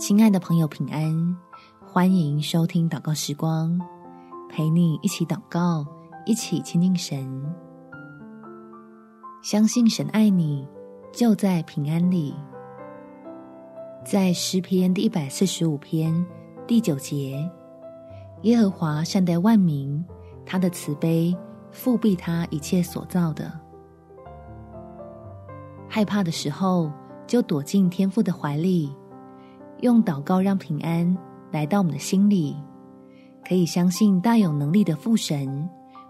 亲爱的朋友，平安！欢迎收听祷告时光，陪你一起祷告，一起亲近神。相信神爱你，就在平安里。在诗篇第一百四十五篇第九节，耶和华善待万民，他的慈悲覆庇他一切所造的。害怕的时候，就躲进天父的怀里。用祷告让平安来到我们的心里，可以相信大有能力的父神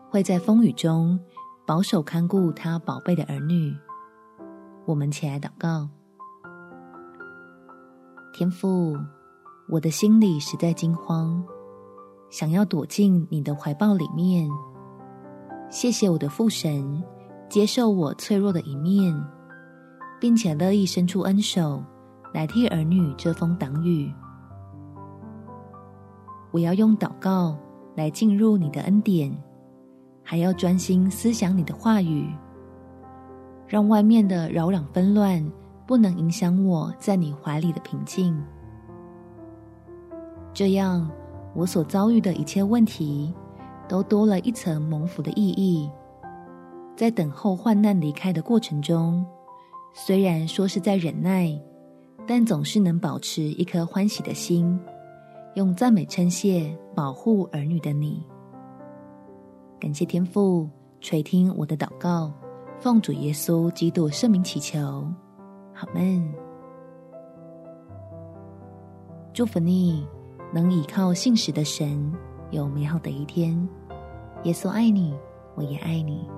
会在风雨中保守看顾他宝贝的儿女。我们起来祷告，天父，我的心里实在惊慌，想要躲进你的怀抱里面。谢谢我的父神接受我脆弱的一面，并且乐意伸出恩手。来替儿女遮风挡雨，我要用祷告来进入你的恩典，还要专心思想你的话语，让外面的扰攘纷乱不能影响我在你怀里的平静。这样，我所遭遇的一切问题都多了一层蒙福的意义。在等候患难离开的过程中，虽然说是在忍耐。但总是能保持一颗欢喜的心，用赞美称谢保护儿女的你。感谢天父垂听我的祷告，奉主耶稣基督圣名祈求，阿们。祝福你能倚靠信实的神，有美好的一天。耶稣爱你，我也爱你。